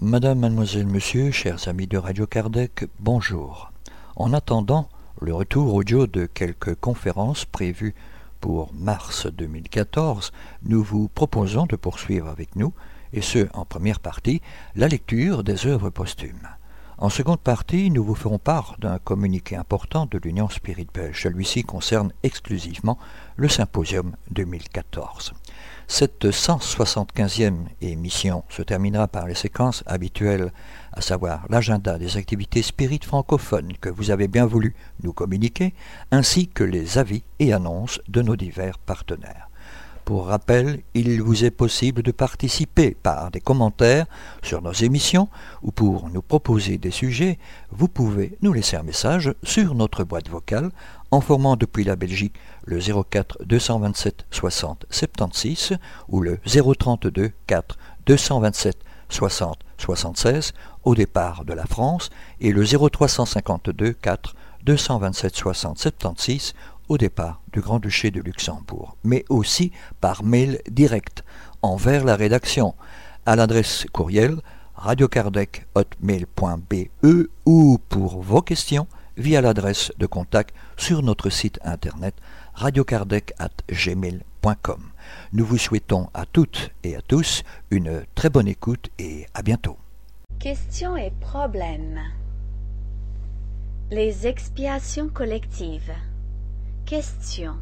Madame, mademoiselle, monsieur, chers amis de Radio Kardec, bonjour. En attendant le retour audio de quelques conférences prévues pour mars 2014, nous vous proposons de poursuivre avec nous, et ce en première partie, la lecture des œuvres posthumes. En seconde partie, nous vous ferons part d'un communiqué important de l'Union spirituelle. Celui-ci concerne exclusivement le symposium 2014. Cette 175e émission se terminera par les séquences habituelles, à savoir l'agenda des activités spirites francophones que vous avez bien voulu nous communiquer, ainsi que les avis et annonces de nos divers partenaires. Pour rappel, il vous est possible de participer par des commentaires sur nos émissions ou pour nous proposer des sujets, vous pouvez nous laisser un message sur notre boîte vocale en formant depuis la Belgique le 04 227 60 76 ou le 032 4 227 60 76 au départ de la France et le 0352 4 227 60 76 au départ du Grand-Duché de Luxembourg, mais aussi par mail direct envers la rédaction. À l'adresse courriel radiocardec.hotmail.be ou pour vos questions via l'adresse de contact sur notre site internet radiocardec.gmail.com. Nous vous souhaitons à toutes et à tous une très bonne écoute et à bientôt. Questions et problèmes. Les expiations collectives. Question.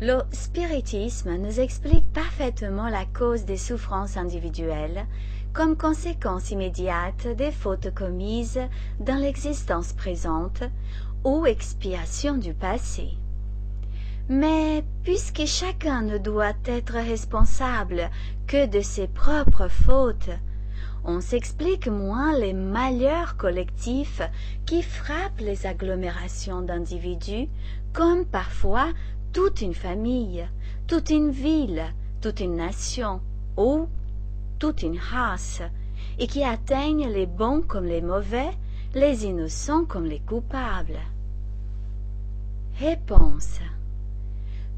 Le spiritisme nous explique parfaitement la cause des souffrances individuelles comme conséquence immédiate des fautes commises dans l'existence présente ou expiation du passé. Mais puisque chacun ne doit être responsable que de ses propres fautes, on s'explique moins les malheurs collectifs qui frappent les agglomérations d'individus, comme parfois toute une famille, toute une ville, toute une nation, ou toute une race, et qui atteignent les bons comme les mauvais, les innocents comme les coupables. Réponse.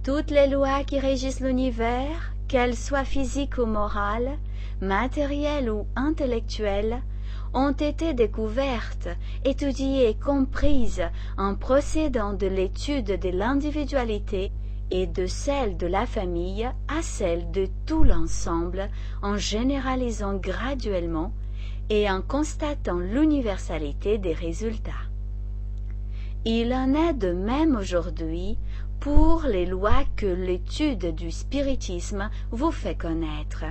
Toutes les lois qui régissent l'univers, qu'elles soient physiques ou morales, matérielles ou intellectuelles, ont été découvertes, étudiées et comprises en procédant de l'étude de l'individualité et de celle de la famille à celle de tout l'ensemble en généralisant graduellement et en constatant l'universalité des résultats. Il en est de même aujourd'hui pour les lois que l'étude du spiritisme vous fait connaître.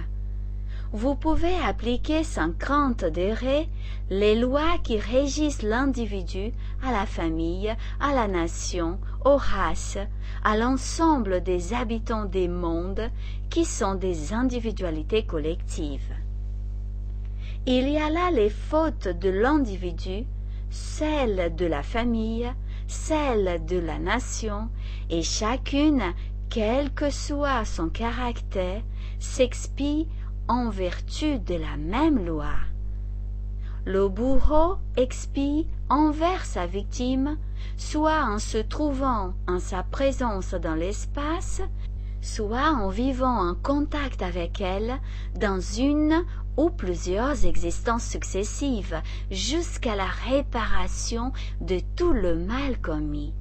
Vous pouvez appliquer sans crainte d'errer les lois qui régissent l'individu à la famille, à la nation, aux races, à l'ensemble des habitants des mondes qui sont des individualités collectives. Il y a là les fautes de l'individu, celles de la famille, celles de la nation, et chacune, quel que soit son caractère, s'expie en vertu de la même loi. Le bourreau expie envers sa victime, soit en se trouvant en sa présence dans l'espace, soit en vivant en contact avec elle dans une ou plusieurs existences successives jusqu'à la réparation de tout le mal commis.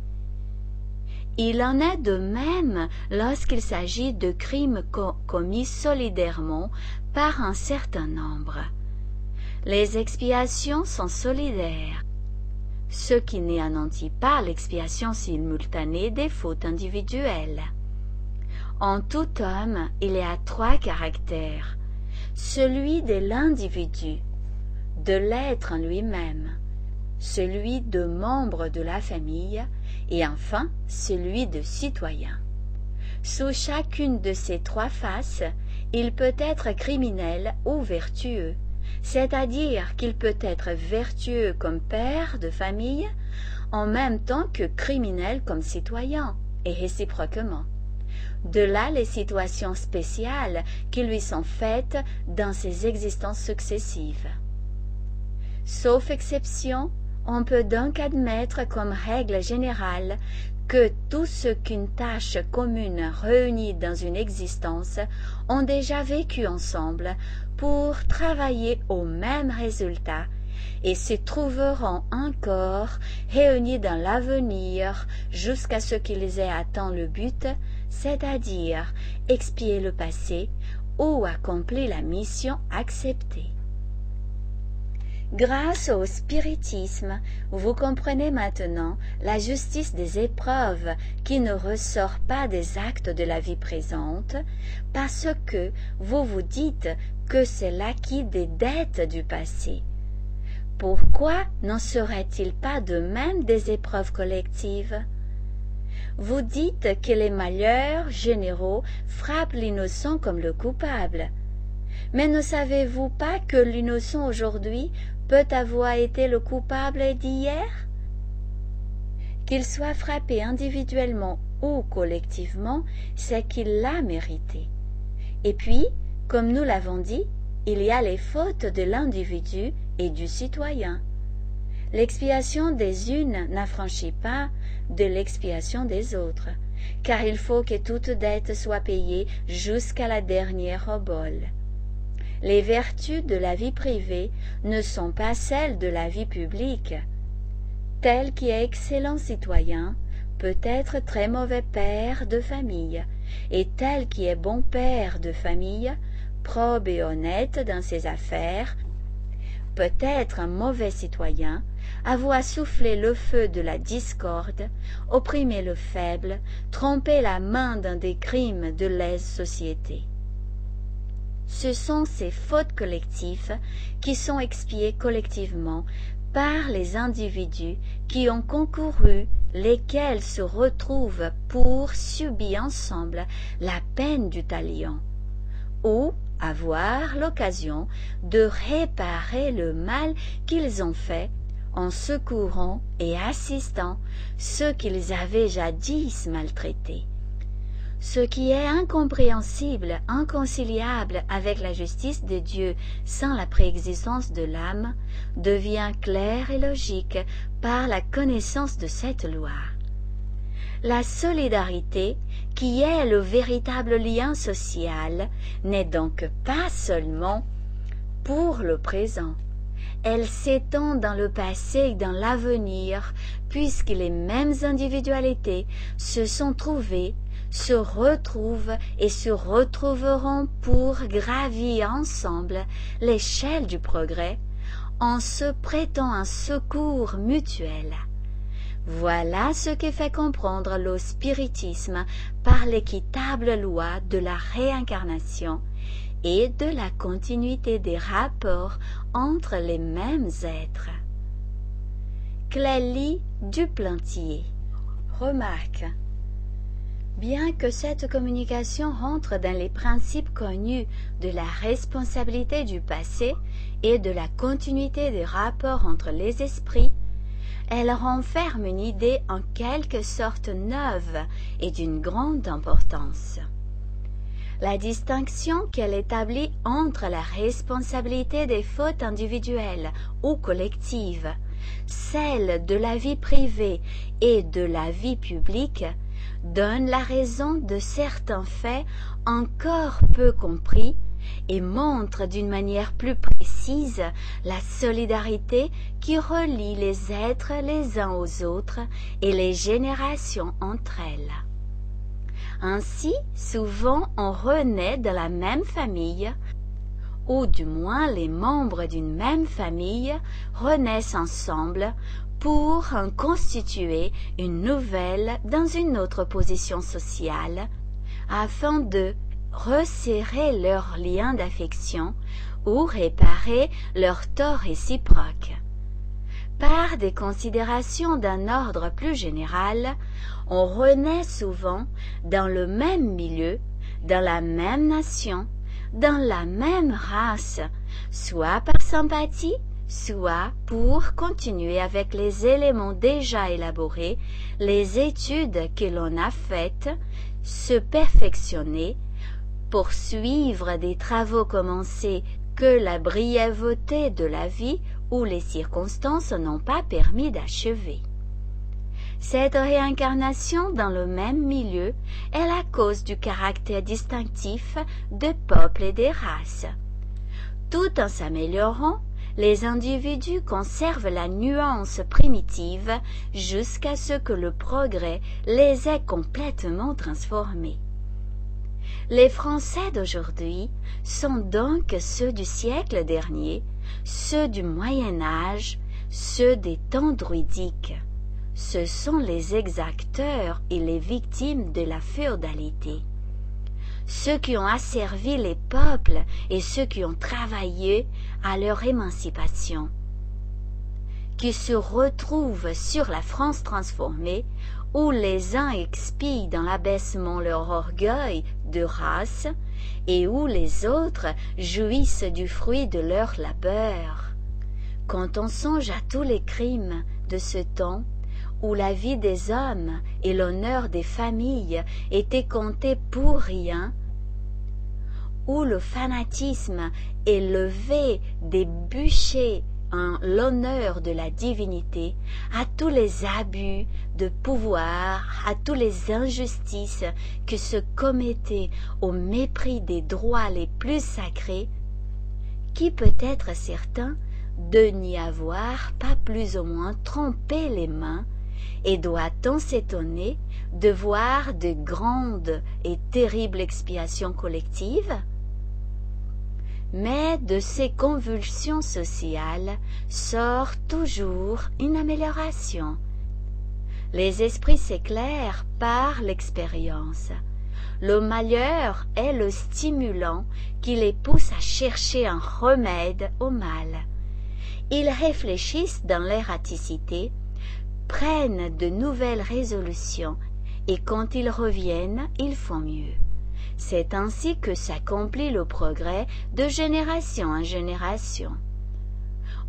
Il en est de même lorsqu'il s'agit de crimes commis solidairement par un certain nombre. Les expiations sont solidaires, ce qui n'anéantit pas l'expiation simultanée des fautes individuelles. En tout homme, il y a trois caractères. Celui de l'individu, de l'être en lui-même, celui de membre de la famille et enfin celui de citoyen. Sous chacune de ces trois faces, il peut être criminel ou vertueux, c'est-à-dire qu'il peut être vertueux comme père de famille, en même temps que criminel comme citoyen, et réciproquement. De là les situations spéciales qui lui sont faites dans ses existences successives. Sauf exception, on peut donc admettre comme règle générale que tous ceux qu'une tâche commune réunit dans une existence ont déjà vécu ensemble pour travailler au même résultat et se trouveront encore réunis dans l'avenir jusqu'à ce qu'ils aient atteint le but, c'est-à-dire expier le passé ou accomplir la mission acceptée. Grâce au spiritisme, vous comprenez maintenant la justice des épreuves qui ne ressort pas des actes de la vie présente, parce que vous vous dites que c'est l'acquis des dettes du passé. Pourquoi n'en serait-il pas de même des épreuves collectives? Vous dites que les malheurs généraux frappent l'innocent comme le coupable. Mais ne savez-vous pas que l'innocent aujourd'hui peut avoir été le coupable d'hier? Qu'il soit frappé individuellement ou collectivement, c'est qu'il l'a mérité. Et puis, comme nous l'avons dit, il y a les fautes de l'individu et du citoyen. L'expiation des unes n'affranchit pas de l'expiation des autres, car il faut que toute dette soit payée jusqu'à la dernière obole les vertus de la vie privée ne sont pas celles de la vie publique. Tel qui est excellent citoyen peut être très mauvais père de famille, et tel qui est bon père de famille, probe et honnête dans ses affaires, peut être un mauvais citoyen, avoir soufflé le feu de la discorde, opprimer le faible, tromper la main dans des crimes de lèse société ce sont ces fautes collectives qui sont expiées collectivement par les individus qui ont concouru, lesquels se retrouvent pour subir ensemble la peine du talion, ou avoir l'occasion de réparer le mal qu'ils ont fait en secourant et assistant ceux qu'ils avaient jadis maltraités ce qui est incompréhensible, inconciliable avec la justice de Dieu sans la préexistence de l'âme, devient clair et logique par la connaissance de cette loi. La solidarité, qui est le véritable lien social, n'est donc pas seulement pour le présent. Elle s'étend dans le passé et dans l'avenir, puisque les mêmes individualités se sont trouvées se retrouvent et se retrouveront pour gravir ensemble l'échelle du progrès en se prêtant un secours mutuel. Voilà ce qui fait comprendre le spiritisme par l'équitable loi de la réincarnation et de la continuité des rapports entre les mêmes êtres. Clélie Duplantier. Remarque. Bien que cette communication rentre dans les principes connus de la responsabilité du passé et de la continuité des rapports entre les esprits, elle renferme une idée en quelque sorte neuve et d'une grande importance. La distinction qu'elle établit entre la responsabilité des fautes individuelles ou collectives, celle de la vie privée et de la vie publique, donne la raison de certains faits encore peu compris et montre d'une manière plus précise la solidarité qui relie les êtres les uns aux autres et les générations entre elles. Ainsi, souvent on renaît de la même famille, ou du moins les membres d'une même famille renaissent ensemble pour en constituer une nouvelle dans une autre position sociale, afin de resserrer leurs liens d'affection ou réparer leurs torts réciproques. Par des considérations d'un ordre plus général, on renaît souvent dans le même milieu, dans la même nation, dans la même race, soit par sympathie, soit pour continuer avec les éléments déjà élaborés les études que l'on a faites se perfectionner, poursuivre des travaux commencés que la brièveté de la vie ou les circonstances n'ont pas permis d'achever. Cette réincarnation dans le même milieu est la cause du caractère distinctif des peuples et des races. Tout en s'améliorant, les individus conservent la nuance primitive jusqu'à ce que le progrès les ait complètement transformés. Les Français d'aujourd'hui sont donc ceux du siècle dernier, ceux du Moyen Âge, ceux des temps druidiques. Ce sont les exacteurs et les victimes de la féodalité ceux qui ont asservi les peuples et ceux qui ont travaillé à leur émancipation, qui se retrouvent sur la France transformée, où les uns expient dans l'abaissement leur orgueil de race, et où les autres jouissent du fruit de leur labeur. Quand on songe à tous les crimes de ce temps, où la vie des hommes et l'honneur des familles étaient comptés pour rien, où le fanatisme levé des bûchers en l'honneur de la divinité, à tous les abus de pouvoir, à toutes les injustices que se commettaient au mépris des droits les plus sacrés, qui peut être certain de n'y avoir pas plus ou moins trompé les mains, et doit-on s'étonner de voir de grandes et terribles expiations collectives? Mais de ces convulsions sociales sort toujours une amélioration. Les esprits s'éclairent par l'expérience. Le malheur est le stimulant qui les pousse à chercher un remède au mal. Ils réfléchissent dans l'erraticité, prennent de nouvelles résolutions, et quand ils reviennent, ils font mieux. C'est ainsi que s'accomplit le progrès de génération en génération.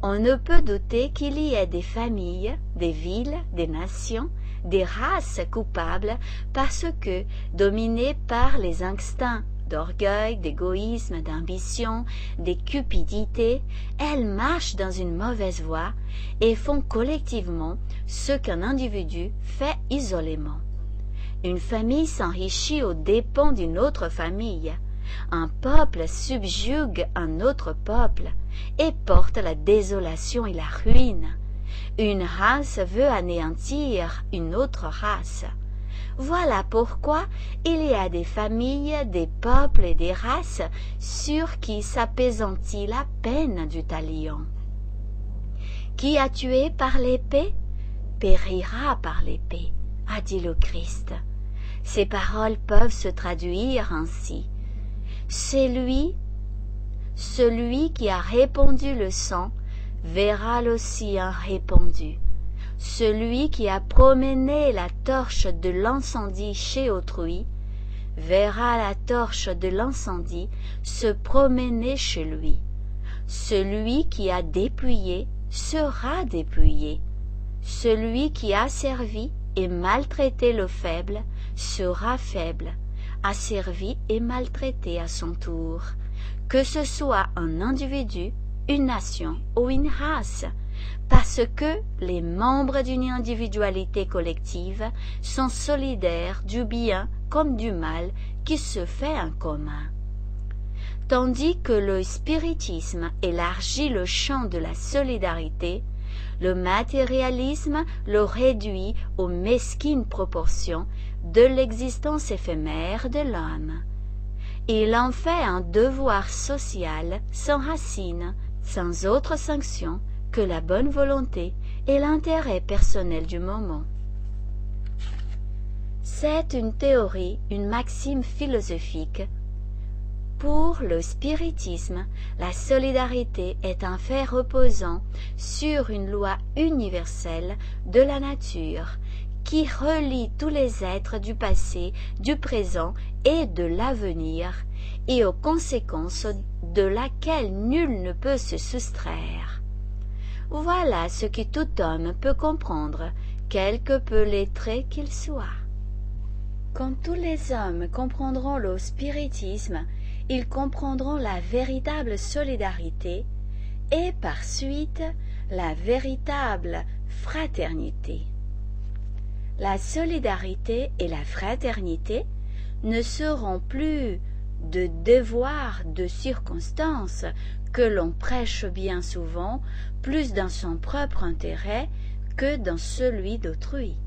On ne peut douter qu'il y ait des familles, des villes, des nations, des races coupables parce que, dominées par les instincts d'orgueil, d'égoïsme, d'ambition, des cupidités, elles marchent dans une mauvaise voie et font collectivement ce qu'un individu fait isolément. Une famille s'enrichit aux dépens d'une autre famille. Un peuple subjugue un autre peuple et porte la désolation et la ruine. Une race veut anéantir une autre race. Voilà pourquoi il y a des familles, des peuples et des races sur qui s'apaisantit la peine du talion. Qui a tué par l'épée périra par l'épée, a dit le Christ. Ces paroles peuvent se traduire ainsi. C'est lui, celui qui a répandu le sang, verra le sien répandu. Celui qui a promené la torche de l'incendie chez autrui, verra la torche de l'incendie se promener chez lui. Celui qui a dépouillé sera dépouillé. Celui qui a servi et maltraité le faible sera faible, asservi et maltraité à son tour, que ce soit un individu, une nation ou une race, parce que les membres d'une individualité collective sont solidaires du bien comme du mal qui se fait en commun. Tandis que le spiritisme élargit le champ de la solidarité, le matérialisme le réduit aux mesquines proportions de l'existence éphémère de l'homme. Il en fait un devoir social sans racine, sans autre sanction que la bonne volonté et l'intérêt personnel du moment. C'est une théorie, une maxime philosophique. Pour le spiritisme, la solidarité est un fait reposant sur une loi universelle de la nature qui relie tous les êtres du passé, du présent et de l'avenir, et aux conséquences de laquelle nul ne peut se soustraire. Voilà ce que tout homme peut comprendre, quelque peu lettré qu'il soit. Quand tous les hommes comprendront le spiritisme, ils comprendront la véritable solidarité et par suite la véritable fraternité. La solidarité et la fraternité ne seront plus de devoirs de circonstances que l'on prêche bien souvent plus dans son propre intérêt que dans celui d'autrui.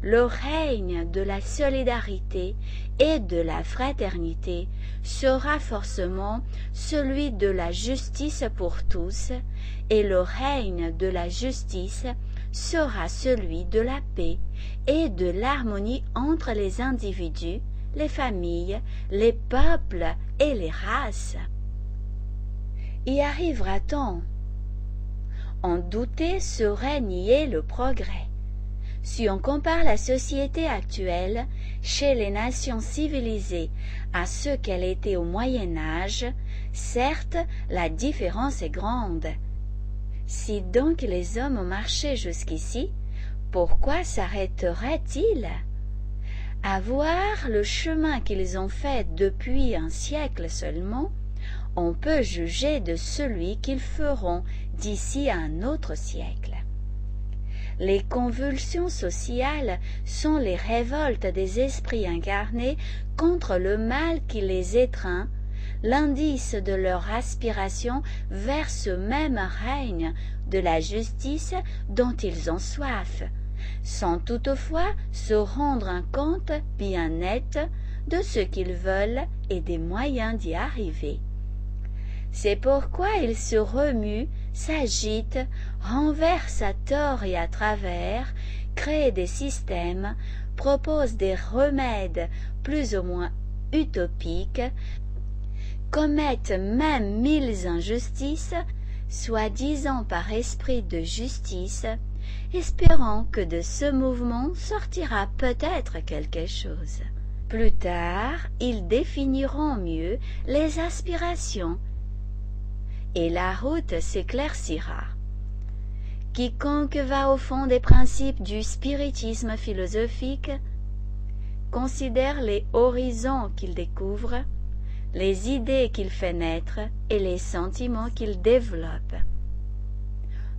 Le règne de la solidarité et de la fraternité sera forcément celui de la justice pour tous, et le règne de la justice sera celui de la paix et de l'harmonie entre les individus, les familles, les peuples et les races. Y arrivera-t-on En douter serait nier le progrès. Si on compare la société actuelle chez les nations civilisées à ce qu'elle était au Moyen Âge, certes la différence est grande. Si donc les hommes ont marché jusqu'ici, pourquoi s'arrêteraient-ils? À voir le chemin qu'ils ont fait depuis un siècle seulement, on peut juger de celui qu'ils feront d'ici un autre siècle. Les convulsions sociales sont les révoltes des esprits incarnés contre le mal qui les étreint, l'indice de leur aspiration vers ce même règne de la justice dont ils ont soif, sans toutefois se rendre un compte bien net de ce qu'ils veulent et des moyens d'y arriver. C'est pourquoi ils se remuent, s'agitent, renversent à tort et à travers, créent des systèmes, proposent des remèdes plus ou moins utopiques, commettent même mille injustices, soi-disant par esprit de justice, espérant que de ce mouvement sortira peut-être quelque chose. Plus tard, ils définiront mieux les aspirations et la route s'éclaircira. Quiconque va au fond des principes du spiritisme philosophique considère les horizons qu'il découvre, les idées qu'il fait naître et les sentiments qu'il développe.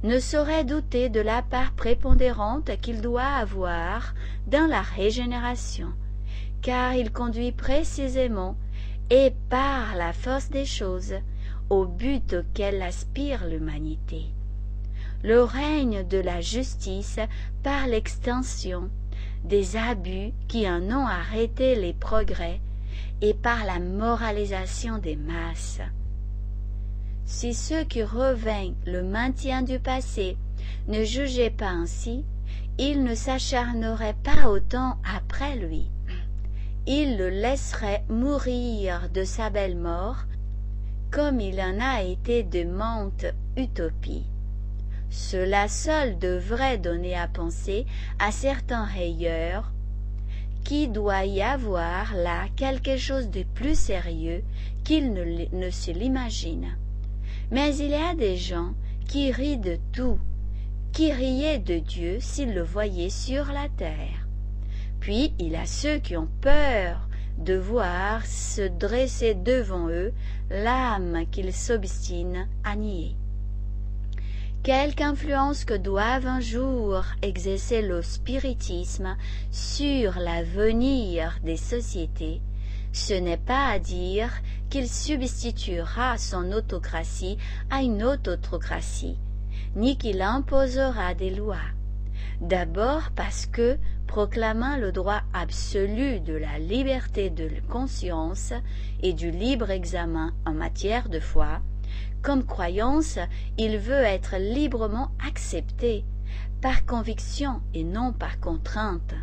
Ne saurait douter de la part prépondérante qu'il doit avoir dans la régénération, car il conduit précisément et par la force des choses au but auquel aspire l'humanité. Le règne de la justice par l'extension des abus qui en ont arrêté les progrès et par la moralisation des masses. Si ceux qui revint le maintien du passé ne jugeaient pas ainsi, ils ne s'acharneraient pas autant après lui. Ils le laisseraient mourir de sa belle mort comme il en a été de monte utopie. Cela seul devrait donner à penser à certains rayeurs qu'il doit y avoir là quelque chose de plus sérieux qu'ils ne, ne se l'imaginent. Mais il y a des gens qui rient de tout, qui riaient de Dieu s'ils le voyaient sur la terre. Puis il y a ceux qui ont peur de voir se dresser devant eux l'âme qu'ils s'obstinent à nier. Quelque influence que doive un jour exercer le spiritisme sur l'avenir des sociétés, ce n'est pas à dire qu'il substituera son autocratie à une autre autocratie, ni qu'il imposera des lois. D'abord parce que, proclamant le droit absolu de la liberté de conscience et du libre examen en matière de foi, comme croyance, il veut être librement accepté, par conviction et non par contrainte.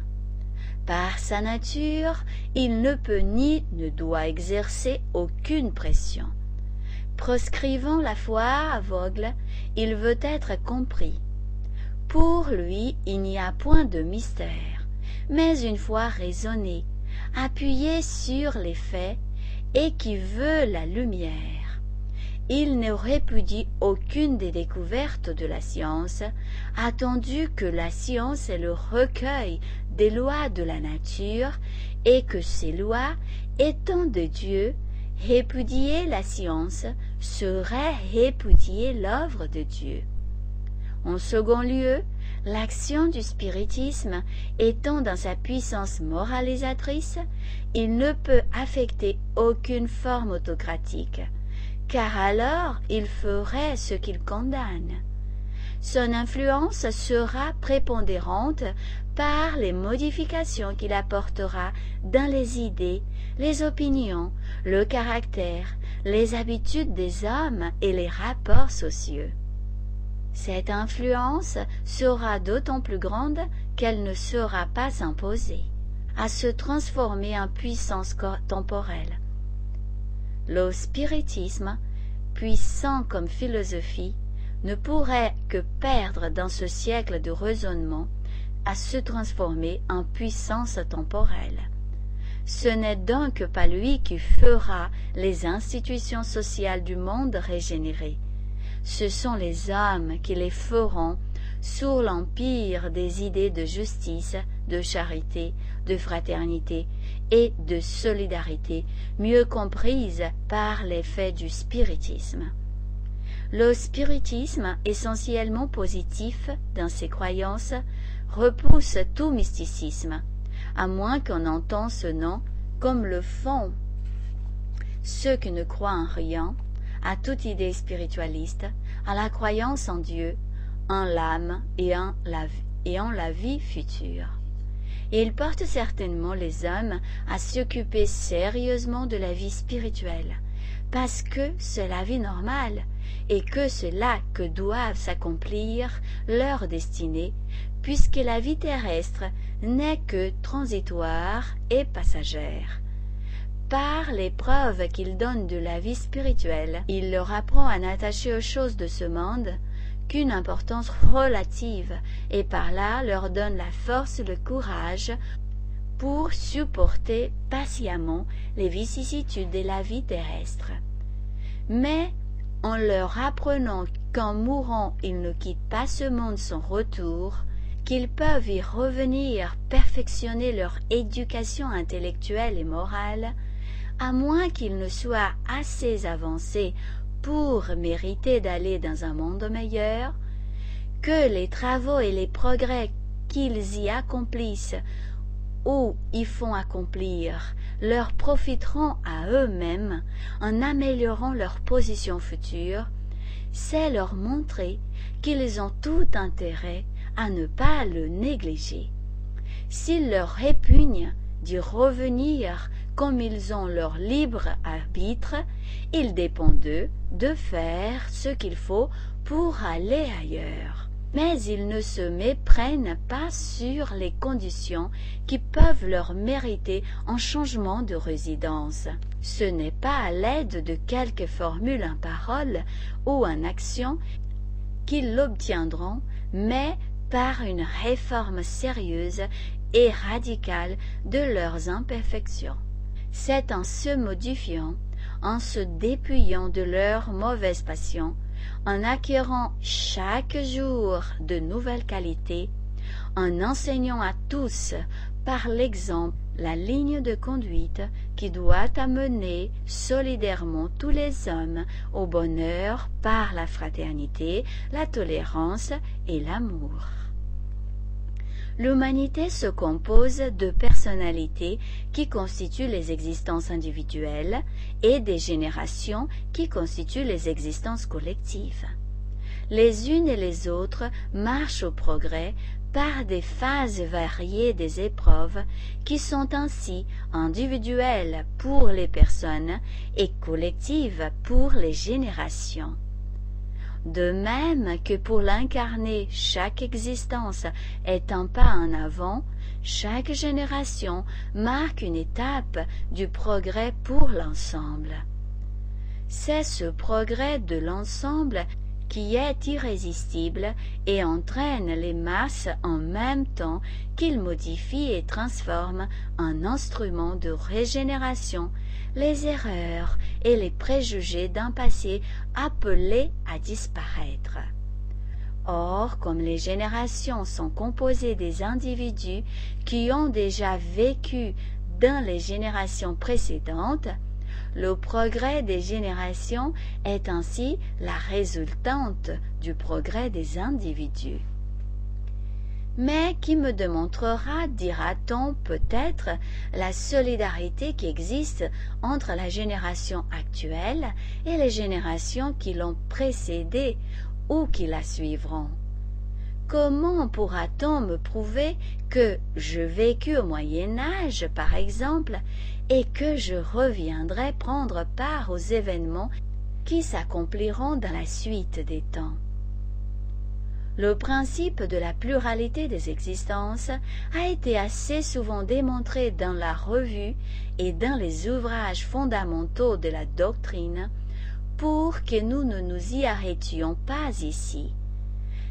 Par sa nature, il ne peut ni ne doit exercer aucune pression. Proscrivant la foi aveugle, il veut être compris. Pour lui, il n'y a point de mystère, mais une foi raisonnée, appuyée sur les faits et qui veut la lumière. il ne répudie aucune des découvertes de la science, attendu que la science est le recueil des lois de la nature et que ces lois, étant de Dieu, répudier la science serait répudier l'œuvre de Dieu. En second lieu, l'action du spiritisme étant dans sa puissance moralisatrice, il ne peut affecter aucune forme autocratique, car alors il ferait ce qu'il condamne. Son influence sera prépondérante par les modifications qu'il apportera dans les idées, les opinions, le caractère, les habitudes des hommes et les rapports sociaux. Cette influence sera d'autant plus grande qu'elle ne sera pas imposée, à se transformer en puissance temporelle. Le spiritisme, puissant comme philosophie, ne pourrait que perdre dans ce siècle de raisonnement à se transformer en puissance temporelle. Ce n'est donc pas lui qui fera les institutions sociales du monde régénérer. Ce sont les hommes qui les feront sous l'empire des idées de justice, de charité, de fraternité et de solidarité, mieux comprises par l'effet du spiritisme. Le spiritisme, essentiellement positif dans ses croyances, repousse tout mysticisme, à moins qu'on entende ce nom comme le font ceux qui ne croient en rien, à toute idée spiritualiste, à la croyance en Dieu, en l'âme et en la, vie future. Il porte certainement les hommes à s'occuper sérieusement de la vie spirituelle, parce que c'est la vie normale, et que c'est là que doivent s'accomplir leurs destinées, puisque la vie terrestre n'est que transitoire et passagère. Par les preuves qu'il donne de la vie spirituelle, il leur apprend à n'attacher aux choses de ce monde qu'une importance relative, et par là leur donne la force et le courage pour supporter patiemment les vicissitudes de la vie terrestre. Mais en leur apprenant qu'en mourant ils ne quittent pas ce monde sans retour, qu'ils peuvent y revenir perfectionner leur éducation intellectuelle et morale, à moins qu'ils ne soient assez avancés pour mériter d'aller dans un monde meilleur, que les travaux et les progrès qu'ils y accomplissent ou y font accomplir leur profiteront à eux-mêmes en améliorant leur position future, c'est leur montrer qu'ils ont tout intérêt à ne pas le négliger. S'il leur répugne d'y revenir comme ils ont leur libre arbitre, il dépend d'eux de faire ce qu'il faut pour aller ailleurs mais ils ne se méprennent pas sur les conditions qui peuvent leur mériter un changement de résidence. Ce n'est pas à l'aide de quelques formules en parole ou en action qu'ils l'obtiendront, mais par une réforme sérieuse et radicale de leurs imperfections. C'est en se modifiant, en se dépouillant de leurs mauvaises passions, en acquérant chaque jour de nouvelles qualités, en enseignant à tous par l'exemple la ligne de conduite qui doit amener solidairement tous les hommes au bonheur par la fraternité, la tolérance et l'amour. L'humanité se compose de personnalités qui constituent les existences individuelles et des générations qui constituent les existences collectives. Les unes et les autres marchent au progrès par des phases variées des épreuves qui sont ainsi individuelles pour les personnes et collectives pour les générations. De même que pour l'incarner, chaque existence est un pas en avant, chaque génération marque une étape du progrès pour l'ensemble. C'est ce progrès de l'ensemble qui est irrésistible et entraîne les masses en même temps qu'il modifie et transforme en instrument de régénération les erreurs et les préjugés d'un passé appelé à disparaître. Or, comme les générations sont composées des individus qui ont déjà vécu dans les générations précédentes, le progrès des générations est ainsi la résultante du progrès des individus. Mais qui me démontrera, dira-t-on peut-être, la solidarité qui existe entre la génération actuelle et les générations qui l'ont précédée ou qui la suivront? Comment pourra-t-on me prouver que je vécus au Moyen Âge, par exemple, et que je reviendrai prendre part aux événements qui s'accompliront dans la suite des temps? Le principe de la pluralité des existences a été assez souvent démontré dans la revue et dans les ouvrages fondamentaux de la doctrine pour que nous ne nous y arrêtions pas ici.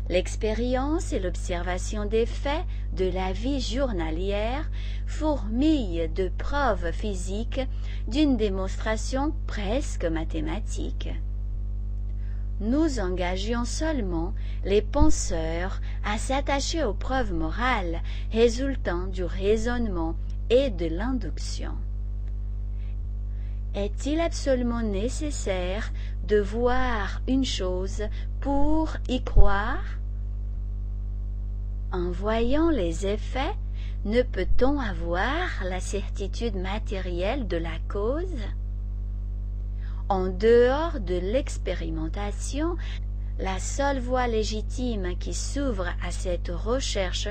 L'expérience et l'observation des faits de la vie journalière fourmillent de preuves physiques d'une démonstration presque mathématique nous engagions seulement les penseurs à s'attacher aux preuves morales résultant du raisonnement et de l'induction. Est-il absolument nécessaire de voir une chose pour y croire? En voyant les effets, ne peut-on avoir la certitude matérielle de la cause? En dehors de l'expérimentation, la seule voie légitime qui s'ouvre à cette recherche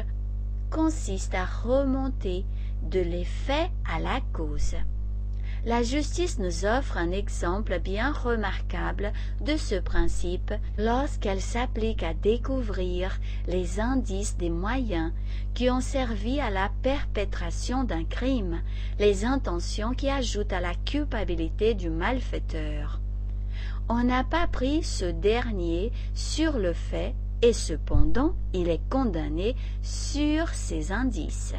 consiste à remonter de l'effet à la cause la justice nous offre un exemple bien remarquable de ce principe lorsqu'elle s'applique à découvrir les indices des moyens qui ont servi à la perpétration d'un crime, les intentions qui ajoutent à la culpabilité du malfaiteur. On n'a pas pris ce dernier sur le fait et cependant il est condamné sur ces indices.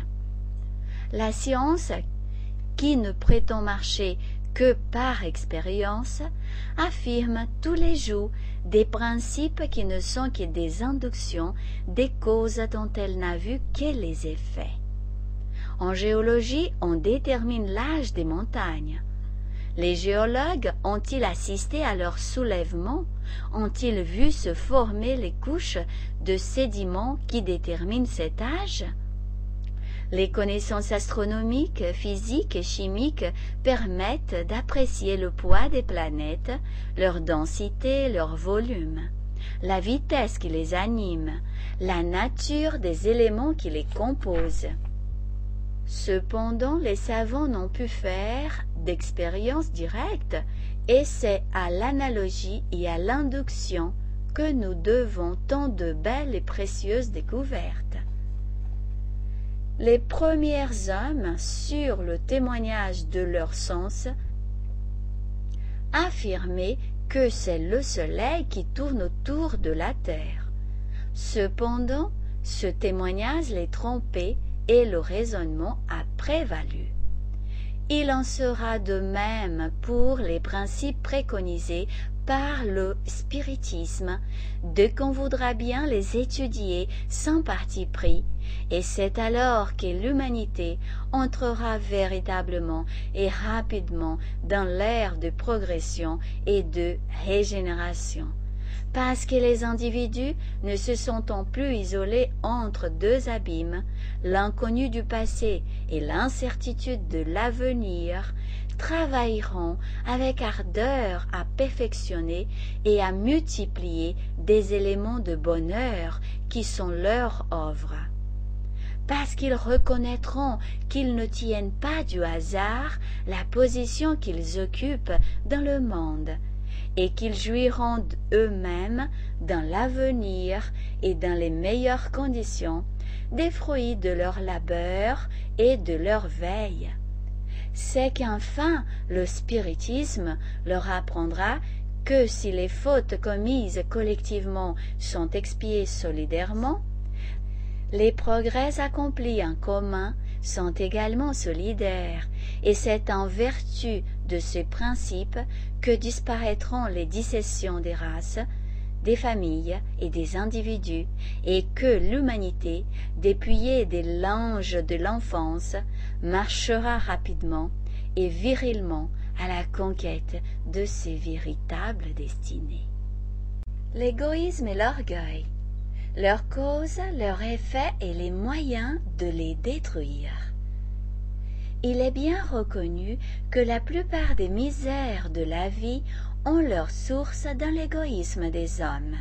La science qui ne prétend marcher que par expérience, affirme tous les jours des principes qui ne sont que des inductions des causes dont elle n'a vu que les effets. En géologie, on détermine l'âge des montagnes. Les géologues ont-ils assisté à leur soulèvement? Ont-ils vu se former les couches de sédiments qui déterminent cet âge? Les connaissances astronomiques, physiques et chimiques permettent d'apprécier le poids des planètes, leur densité, leur volume, la vitesse qui les anime, la nature des éléments qui les composent. Cependant, les savants n'ont pu faire d'expérience directe, et c'est à l'analogie et à l'induction que nous devons tant de belles et précieuses découvertes les premiers hommes, sur le témoignage de leur sens, affirmaient que c'est le Soleil qui tourne autour de la Terre. Cependant, ce témoignage les trompait et le raisonnement a prévalu. Il en sera de même pour les principes préconisés par le spiritisme, de qu'on voudra bien les étudier sans parti pris, et c'est alors que l'humanité entrera véritablement et rapidement dans l'ère de progression et de régénération parce que les individus ne se sentant plus isolés entre deux abîmes, l'inconnu du passé et l'incertitude de l'avenir, travailleront avec ardeur à perfectionner et à multiplier des éléments de bonheur qui sont leur œuvre. Parce qu'ils reconnaîtront qu'ils ne tiennent pas du hasard la position qu'ils occupent dans le monde, et qu'ils jouiront eux-mêmes dans l'avenir et dans les meilleures conditions des fruits de leur labeur et de leur veille. C'est qu'enfin le spiritisme leur apprendra que si les fautes commises collectivement sont expiées solidairement, les progrès accomplis en commun sont également solidaires, et c'est en vertu de ce principe que disparaîtront les dissessions des races, des familles et des individus, et que l'humanité, dépouillée des langes de l'enfance, marchera rapidement et virilement à la conquête de ses véritables destinées. L'égoïsme et l'orgueil, leur cause, leur effet et les moyens de les détruire. Il est bien reconnu que la plupart des misères de la vie ont leur source dans l'égoïsme des hommes.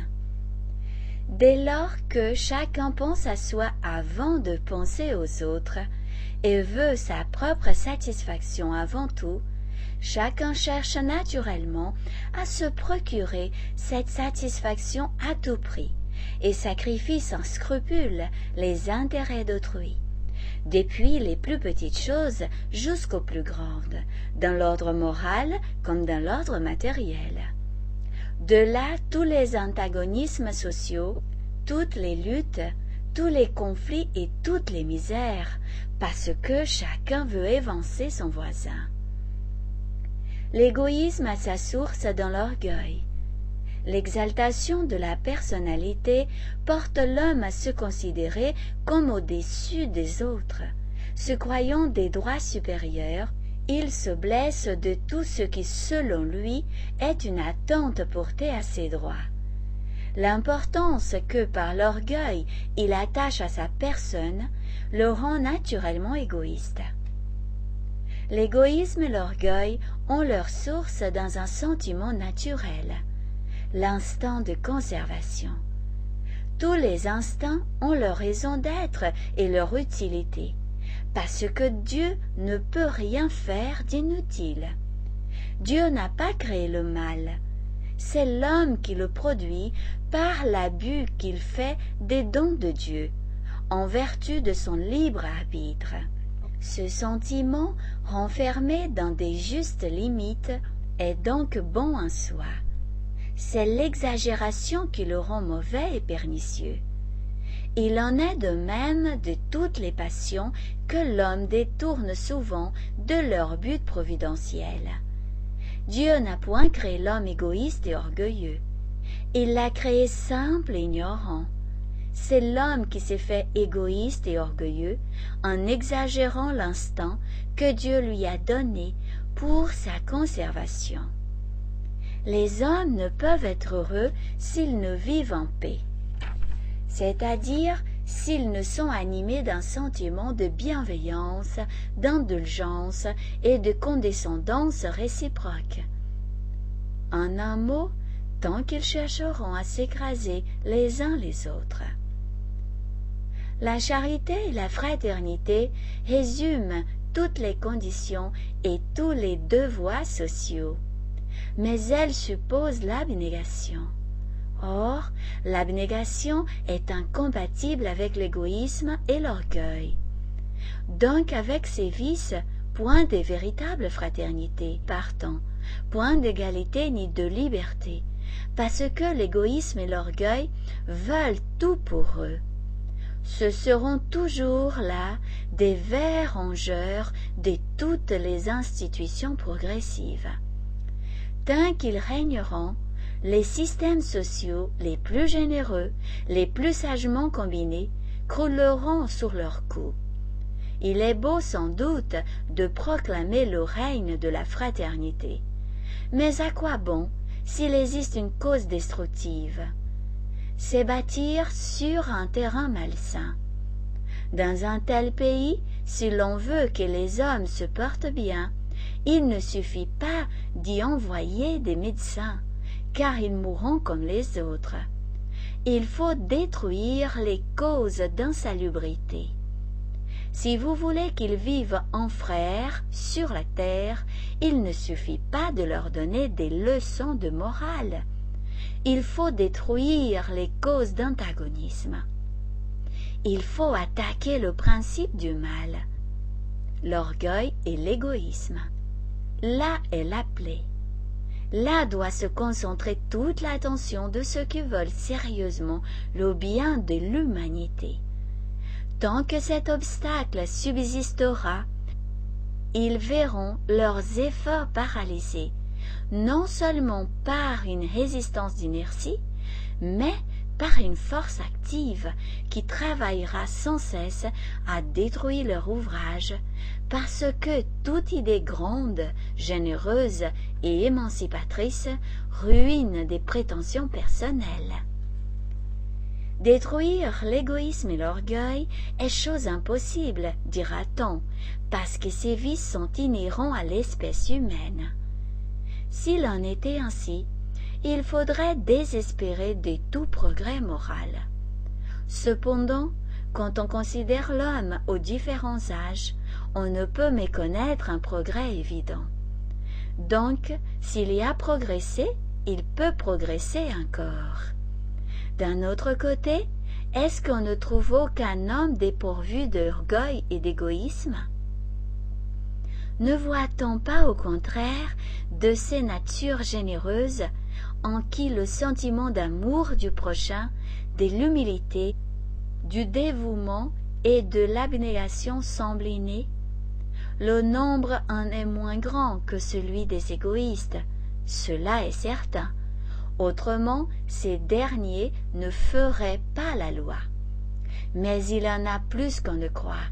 Dès lors que chacun pense à soi avant de penser aux autres, et veut sa propre satisfaction avant tout, chacun cherche naturellement à se procurer cette satisfaction à tout prix et sacrifie sans scrupule les intérêts d'autrui depuis les plus petites choses jusqu'aux plus grandes, dans l'ordre moral comme dans l'ordre matériel. De là tous les antagonismes sociaux, toutes les luttes, tous les conflits et toutes les misères, parce que chacun veut évancer son voisin. L'égoïsme a sa source dans l'orgueil. L'exaltation de la personnalité porte l'homme à se considérer comme au-dessus des autres. Se croyant des droits supérieurs, il se blesse de tout ce qui, selon lui, est une attente portée à ses droits. L'importance que par l'orgueil il attache à sa personne le rend naturellement égoïste. L'égoïsme et l'orgueil ont leur source dans un sentiment naturel l'instant de conservation. Tous les instants ont leur raison d'être et leur utilité, parce que Dieu ne peut rien faire d'inutile. Dieu n'a pas créé le mal, c'est l'homme qui le produit par l'abus qu'il fait des dons de Dieu, en vertu de son libre arbitre. Ce sentiment, renfermé dans des justes limites, est donc bon en soi c'est l'exagération qui le rend mauvais et pernicieux. Il en est de même de toutes les passions que l'homme détourne souvent de leur but providentiel. Dieu n'a point créé l'homme égoïste et orgueilleux. Il l'a créé simple et ignorant. C'est l'homme qui s'est fait égoïste et orgueilleux en exagérant l'instant que Dieu lui a donné pour sa conservation les hommes ne peuvent être heureux s'ils ne vivent en paix, c'est-à-dire s'ils ne sont animés d'un sentiment de bienveillance, d'indulgence et de condescendance réciproque. En un mot, tant qu'ils chercheront à s'écraser les uns les autres. La charité et la fraternité résument toutes les conditions et tous les devoirs sociaux mais elle suppose l'abnégation. Or, l'abnégation est incompatible avec l'égoïsme et l'orgueil. Donc avec ces vices, point de véritable fraternité partant, point d'égalité ni de liberté, parce que l'égoïsme et l'orgueil veulent tout pour eux. Ce seront toujours là des vers rongeurs de toutes les institutions progressives tant qu'ils régneront, les systèmes sociaux les plus généreux, les plus sagement combinés, crouleront sur leur cou. Il est beau sans doute de proclamer le règne de la fraternité. Mais à quoi bon s'il existe une cause destructive? C'est bâtir sur un terrain malsain. Dans un tel pays, si l'on veut que les hommes se portent bien, il ne suffit pas d'y envoyer des médecins, car ils mourront comme les autres. Il faut détruire les causes d'insalubrité. Si vous voulez qu'ils vivent en frères sur la terre, il ne suffit pas de leur donner des leçons de morale. Il faut détruire les causes d'antagonisme. Il faut attaquer le principe du mal, l'orgueil et l'égoïsme. Là est la plaie. Là doit se concentrer toute l'attention de ceux qui veulent sérieusement le bien de l'humanité. Tant que cet obstacle subsistera, ils verront leurs efforts paralysés, non seulement par une résistance d'inertie, mais par une force active qui travaillera sans cesse à détruire leur ouvrage, parce que toute idée grande, généreuse et émancipatrice ruine des prétentions personnelles. Détruire l'égoïsme et l'orgueil est chose impossible, dira-t-on, parce que ces vices sont inhérents à l'espèce humaine. S'il en était ainsi, il faudrait désespérer de tout progrès moral. Cependant, quand on considère l'homme aux différents âges, on ne peut méconnaître un progrès évident. Donc, s'il y a progressé, il peut progresser encore. D'un autre côté, est-ce qu'on ne trouve aucun homme dépourvu d'orgueil et d'égoïsme? Ne voit-on pas au contraire de ces natures généreuses en qui le sentiment d'amour du prochain, de l'humilité, du dévouement et de l'abnégation semble inné? Le nombre en est moins grand que celui des égoïstes, cela est certain. Autrement, ces derniers ne feraient pas la loi. Mais il en a plus qu'on ne croit,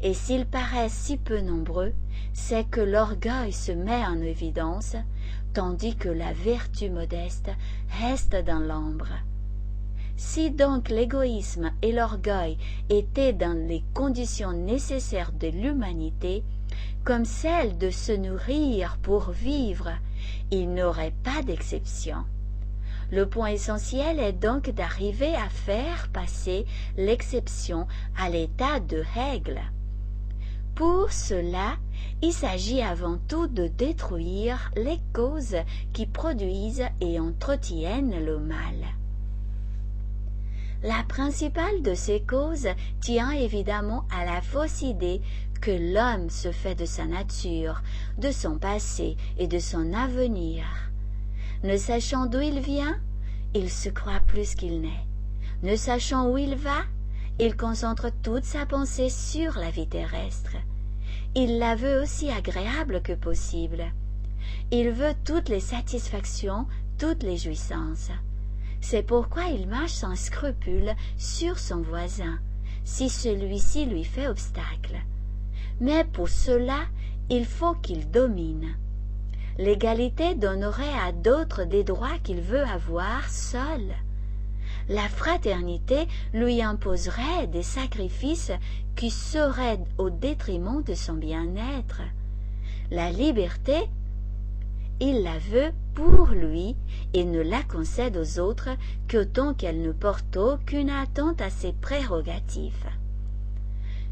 et s'ils paraissent si peu nombreux, c'est que l'orgueil se met en évidence, tandis que la vertu modeste reste dans l'ombre. Si donc l'égoïsme et l'orgueil étaient dans les conditions nécessaires de l'humanité, comme celles de se nourrir pour vivre, il n'aurait pas d'exception. Le point essentiel est donc d'arriver à faire passer l'exception à l'état de règle. Pour cela, il s'agit avant tout de détruire les causes qui produisent et entretiennent le mal. La principale de ces causes tient évidemment à la fausse idée que l'homme se fait de sa nature, de son passé et de son avenir. Ne sachant d'où il vient, il se croit plus qu'il n'est. Ne sachant où il va, il concentre toute sa pensée sur la vie terrestre. Il la veut aussi agréable que possible. Il veut toutes les satisfactions, toutes les jouissances. C'est pourquoi il marche sans scrupule sur son voisin, si celui-ci lui fait obstacle. Mais pour cela, il faut qu'il domine. L'égalité donnerait à d'autres des droits qu'il veut avoir seul la fraternité lui imposerait des sacrifices qui seraient au détriment de son bien-être. La liberté, il la veut pour lui et ne la concède aux autres qu'autant qu'elle ne porte aucune attente à ses prérogatives.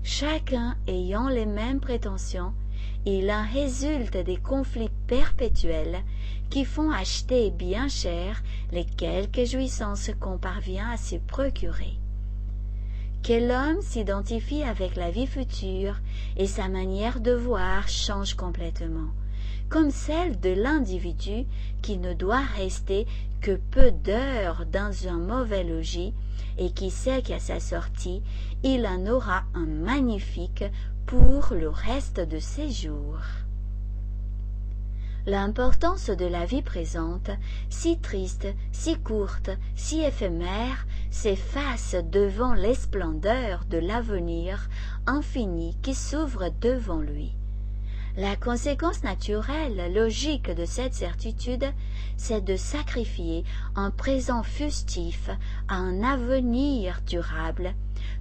Chacun ayant les mêmes prétentions, il en résulte des conflits perpétuels qui font acheter bien cher les quelques jouissances qu'on parvient à se procurer. Que l'homme s'identifie avec la vie future et sa manière de voir change complètement, comme celle de l'individu qui ne doit rester que peu d'heures dans un mauvais logis et qui sait qu'à sa sortie il en aura un magnifique pour le reste de ses jours. L'importance de la vie présente, si triste, si courte, si éphémère, s'efface devant les splendeurs de l'avenir infini qui s'ouvre devant lui. La conséquence naturelle, logique de cette certitude, c'est de sacrifier un présent fustif à un avenir durable,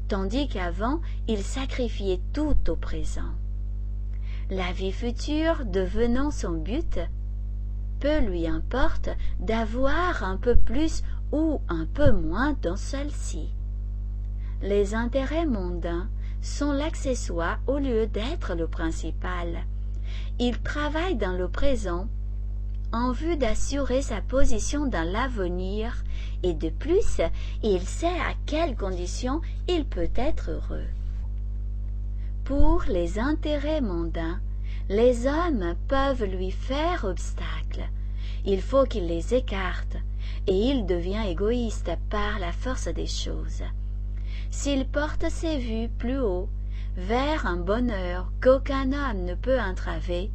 tandis qu'avant il sacrifiait tout au présent. La vie future devenant son but, peu lui importe d'avoir un peu plus ou un peu moins dans celle-ci. Les intérêts mondains sont l'accessoire au lieu d'être le principal. Il travaille dans le présent en vue d'assurer sa position dans l'avenir et de plus il sait à quelles conditions il peut être heureux. Pour les intérêts mondains, les hommes peuvent lui faire obstacle. Il faut qu'il les écarte, et il devient égoïste par la force des choses. s'il porte ses vues plus haut, vers un bonheur qu'aucun homme ne peut entraver,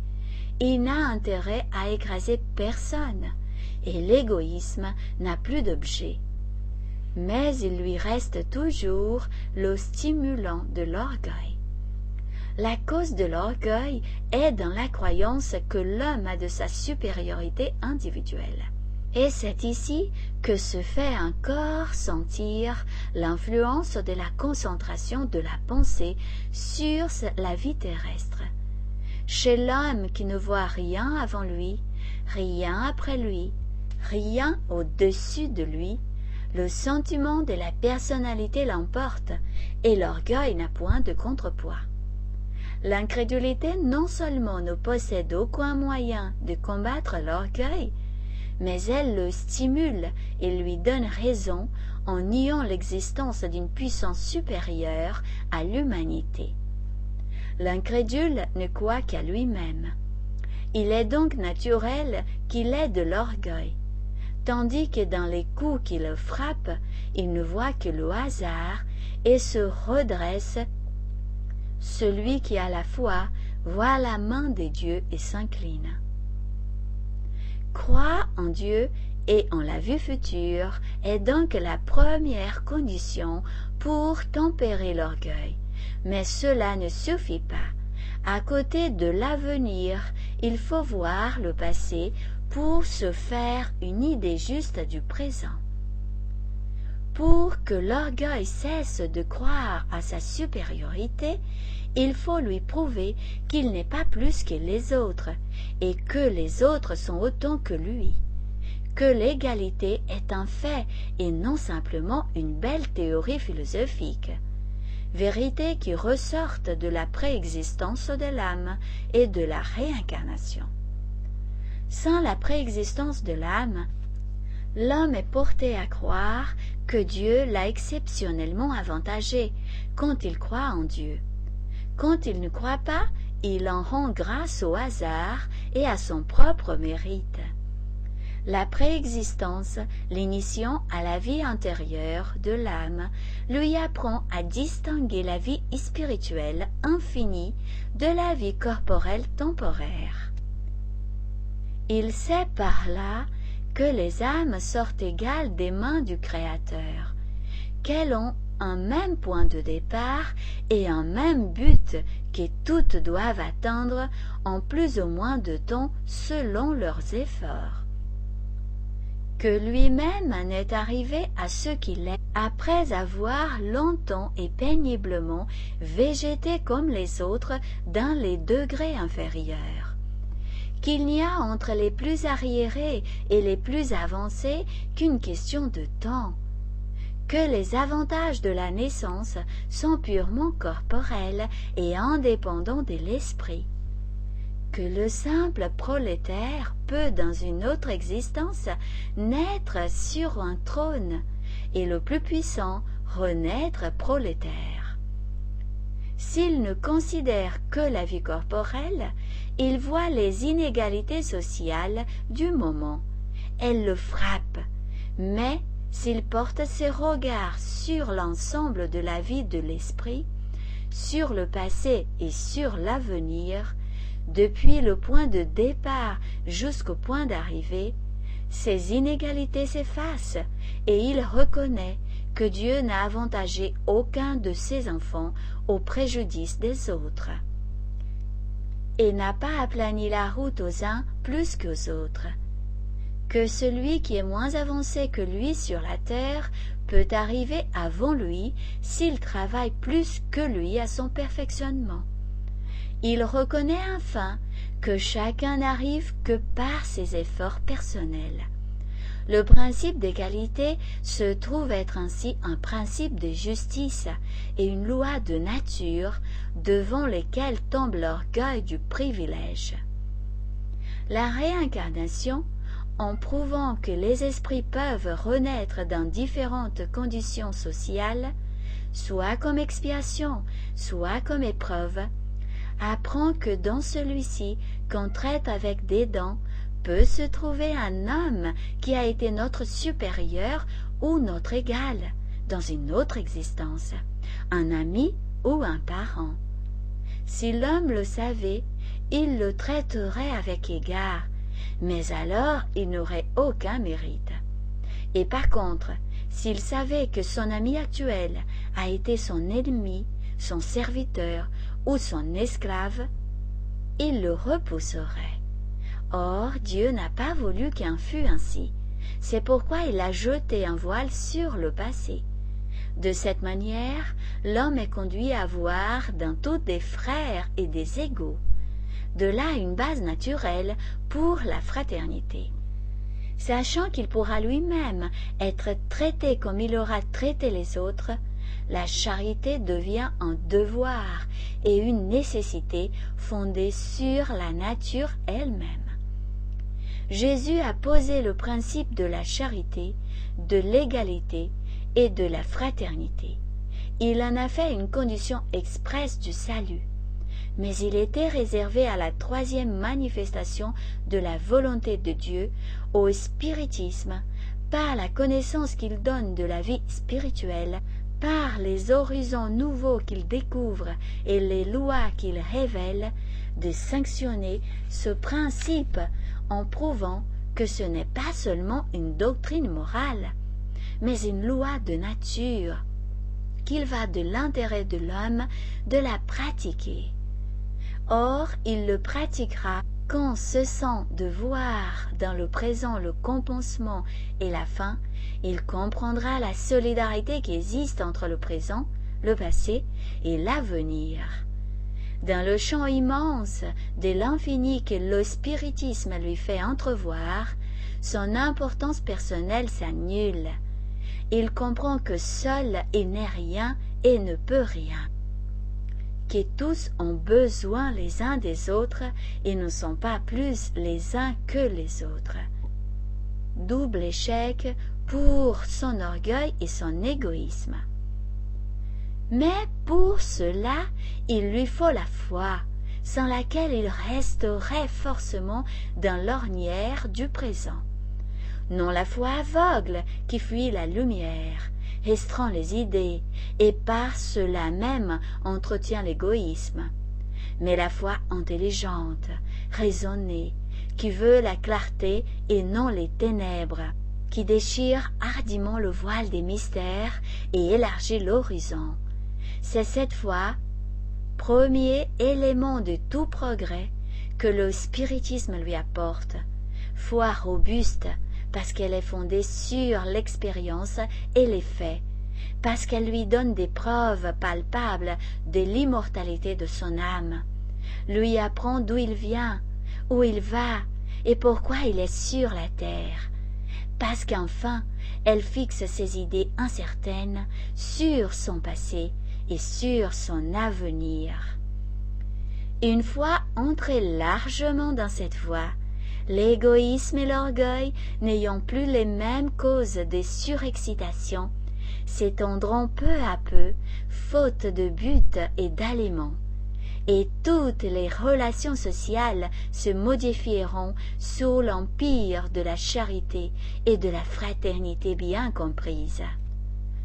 il n'a intérêt à écraser personne, et l'égoïsme n'a plus d'objet. Mais il lui reste toujours le stimulant de l'orgueil. La cause de l'orgueil est dans la croyance que l'homme a de sa supériorité individuelle. Et c'est ici que se fait encore sentir l'influence de la concentration de la pensée sur la vie terrestre. Chez l'homme qui ne voit rien avant lui, rien après lui, rien au-dessus de lui, le sentiment de la personnalité l'emporte et l'orgueil n'a point de contrepoids. L'incrédulité non seulement ne possède aucun moyen de combattre l'orgueil, mais elle le stimule et lui donne raison en niant l'existence d'une puissance supérieure à l'humanité. L'incrédule ne croit qu'à lui-même. Il est donc naturel qu'il ait de l'orgueil, tandis que dans les coups qui le frappent, il ne voit que le hasard et se redresse. Celui qui a la foi voit la main de Dieu et s'incline. Croire en Dieu et en la vue future est donc la première condition pour tempérer l'orgueil. Mais cela ne suffit pas. À côté de l'avenir, il faut voir le passé pour se faire une idée juste du présent. Pour que l'orgueil cesse de croire à sa supériorité, il faut lui prouver qu'il n'est pas plus que les autres, et que les autres sont autant que lui, que l'égalité est un fait et non simplement une belle théorie philosophique, vérité qui ressorte de la préexistence de l'âme et de la réincarnation. Sans la préexistence de l'âme, l'homme est porté à croire que Dieu l'a exceptionnellement avantagé quand il croit en Dieu. Quand il ne croit pas, il en rend grâce au hasard et à son propre mérite. La préexistence, l'initiant à la vie intérieure de l'âme, lui apprend à distinguer la vie spirituelle infinie de la vie corporelle temporaire. Il sait par là que les âmes sortent égales des mains du Créateur, qu'elles ont un même point de départ et un même but que toutes doivent atteindre en plus ou moins de temps selon leurs efforts. Que lui-même n'est arrivé à ce qu'il est après avoir longtemps et péniblement végété comme les autres dans les degrés inférieurs qu'il n'y a entre les plus arriérés et les plus avancés qu'une question de temps, que les avantages de la naissance sont purement corporels et indépendants de l'esprit, que le simple prolétaire peut dans une autre existence naître sur un trône et le plus puissant renaître prolétaire. S'il ne considère que la vie corporelle, il voit les inégalités sociales du moment. Elles le frappent, mais s'il porte ses regards sur l'ensemble de la vie de l'esprit, sur le passé et sur l'avenir, depuis le point de départ jusqu'au point d'arrivée, ces inégalités s'effacent et il reconnaît que Dieu n'a avantagé aucun de ses enfants au préjudice des autres et n'a pas aplani la route aux uns plus qu'aux autres. Que celui qui est moins avancé que lui sur la terre peut arriver avant lui s'il travaille plus que lui à son perfectionnement. Il reconnaît enfin que chacun n'arrive que par ses efforts personnels. Le principe d'égalité se trouve être ainsi un principe de justice et une loi de nature devant lesquelles tombe l'orgueil du privilège. La réincarnation, en prouvant que les esprits peuvent renaître dans différentes conditions sociales, soit comme expiation, soit comme épreuve, apprend que dans celui-ci qu'on traite avec des dents peut se trouver un homme qui a été notre supérieur ou notre égal, dans une autre existence, un ami ou un parent. Si l'homme le savait, il le traiterait avec égard, mais alors il n'aurait aucun mérite. Et par contre, s'il savait que son ami actuel a été son ennemi, son serviteur ou son esclave, il le repousserait. Or Dieu n'a pas voulu qu'un fût ainsi. C'est pourquoi il a jeté un voile sur le passé. De cette manière, l'homme est conduit à voir dans tout des frères et des égaux. De là une base naturelle pour la fraternité. Sachant qu'il pourra lui-même être traité comme il aura traité les autres, la charité devient un devoir et une nécessité fondée sur la nature elle-même. Jésus a posé le principe de la charité, de l'égalité et de la fraternité. Il en a fait une condition expresse du salut. Mais il était réservé à la troisième manifestation de la volonté de Dieu, au spiritisme, par la connaissance qu'il donne de la vie spirituelle, par les horizons nouveaux qu'il découvre et les lois qu'il révèle, de sanctionner ce principe en prouvant que ce n'est pas seulement une doctrine morale, mais une loi de nature, qu'il va de l'intérêt de l'homme de la pratiquer. Or, il le pratiquera quand, cessant de voir dans le présent le compensement et la fin, il comprendra la solidarité qui existe entre le présent, le passé et l'avenir. Dans le champ immense de l'infini que le spiritisme lui fait entrevoir, son importance personnelle s'annule. Il comprend que seul il n'est rien et ne peut rien. Que tous ont besoin les uns des autres et ne sont pas plus les uns que les autres. Double échec pour son orgueil et son égoïsme. Mais pour cela, il lui faut la foi, sans laquelle il resterait forcément dans l'ornière du présent. Non la foi aveugle qui fuit la lumière, restreint les idées, et par cela même entretient l'égoïsme, mais la foi intelligente, raisonnée, qui veut la clarté et non les ténèbres, qui déchire hardiment le voile des mystères et élargit l'horizon. C'est cette foi, premier élément de tout progrès, que le spiritisme lui apporte, foi robuste parce qu'elle est fondée sur l'expérience et les faits, parce qu'elle lui donne des preuves palpables de l'immortalité de son âme, lui apprend d'où il vient, où il va et pourquoi il est sur la terre, parce qu'enfin elle fixe ses idées incertaines sur son passé et sur son avenir. Une fois entré largement dans cette voie, l'égoïsme et l'orgueil, n'ayant plus les mêmes causes de surexcitation, s'étendront peu à peu, faute de but et d'aliments et toutes les relations sociales se modifieront sous l'empire de la charité et de la fraternité bien comprise.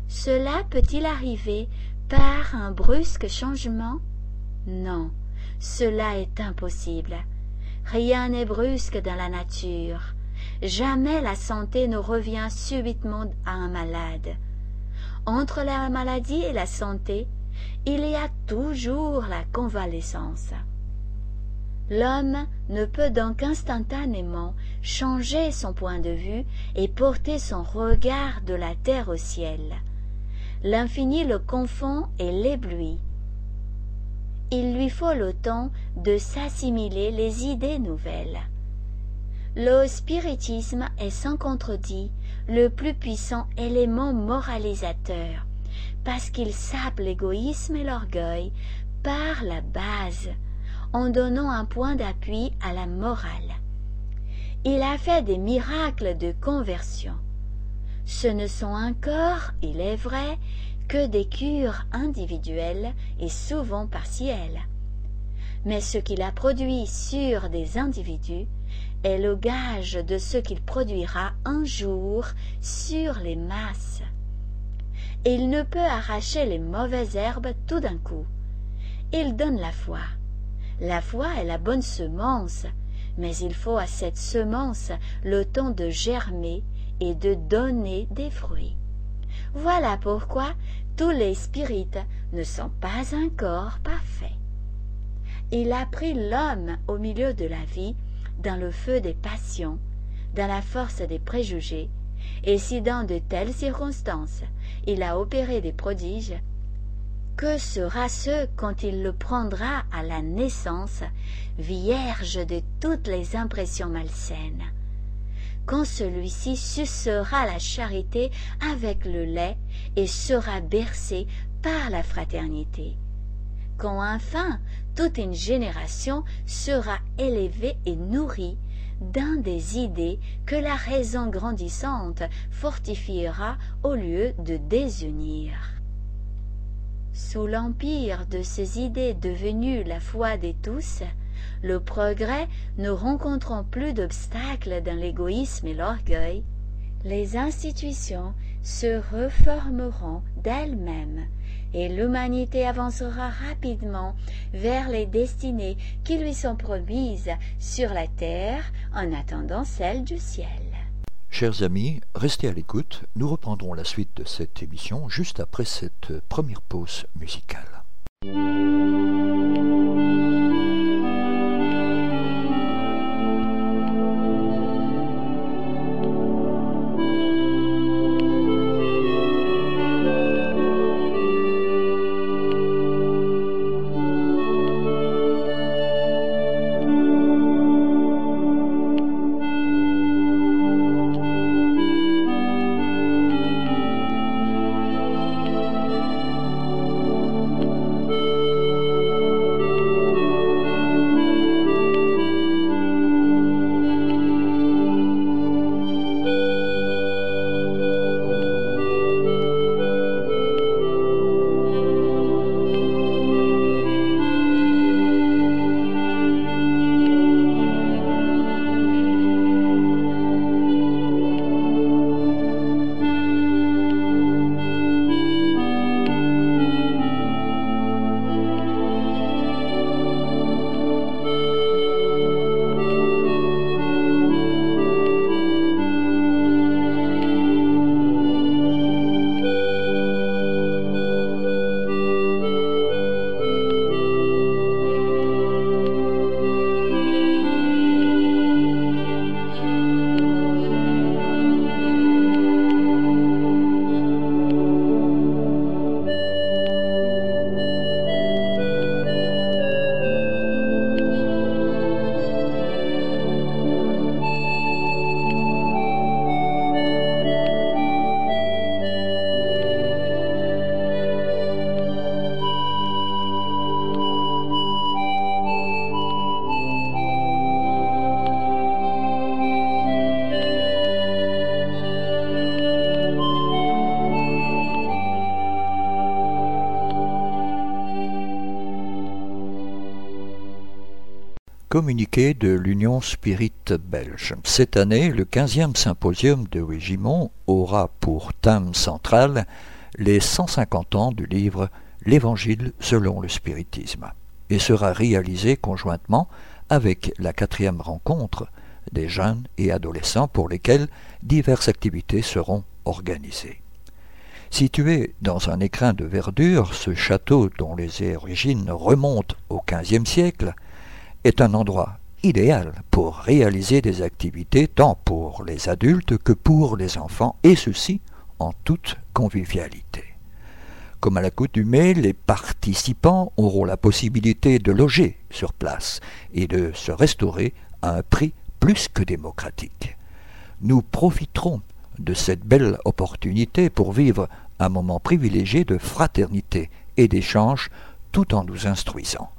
Cela peut-il arriver par un brusque changement? Non, cela est impossible. Rien n'est brusque dans la nature. Jamais la santé ne revient subitement à un malade. Entre la maladie et la santé, il y a toujours la convalescence. L'homme ne peut donc instantanément changer son point de vue et porter son regard de la terre au ciel. L'infini le confond et l'éblouit. Il lui faut le temps de s'assimiler les idées nouvelles. Le spiritisme est sans contredit le plus puissant élément moralisateur parce qu'il sape l'égoïsme et l'orgueil par la base, en donnant un point d'appui à la morale. Il a fait des miracles de conversion. Ce ne sont encore, il est vrai, que des cures individuelles et souvent partielles. Mais ce qu'il a produit sur des individus est le gage de ce qu'il produira un jour sur les masses et il ne peut arracher les mauvaises herbes tout d'un coup. Il donne la foi. La foi est la bonne semence, mais il faut à cette semence le temps de germer et de donner des fruits. Voilà pourquoi tous les spirites ne sont pas encore parfaits. Il a pris l'homme au milieu de la vie, dans le feu des passions, dans la force des préjugés, et si dans de telles circonstances il a opéré des prodiges, que sera ce quand il le prendra à la naissance, vierge de toutes les impressions malsaines quand celui-ci sucera la charité avec le lait et sera bercé par la fraternité quand enfin toute une génération sera élevée et nourrie dans des idées que la raison grandissante fortifiera au lieu de désunir. Sous l'empire de ces idées devenues la foi de tous, le progrès ne rencontrant plus d'obstacles dans l'égoïsme et l'orgueil, les institutions se reformeront d'elles-mêmes et l'humanité avancera rapidement vers les destinées qui lui sont promises sur la terre en attendant celles du ciel. Chers amis, restez à l'écoute, nous reprendrons la suite de cette émission juste après cette première pause musicale. Communiqué de l'Union Spirit belge. Cette année, le 15e symposium de Wigimont aura pour thème central les 150 ans du livre L'Évangile selon le spiritisme et sera réalisé conjointement avec la quatrième rencontre des jeunes et adolescents pour lesquels diverses activités seront organisées. Situé dans un écrin de verdure, ce château dont les origines remontent au XVe siècle est un endroit idéal pour réaliser des activités tant pour les adultes que pour les enfants, et ceci en toute convivialité. Comme à l'accoutumée, les participants auront la possibilité de loger sur place et de se restaurer à un prix plus que démocratique. Nous profiterons de cette belle opportunité pour vivre un moment privilégié de fraternité et d'échange tout en nous instruisant.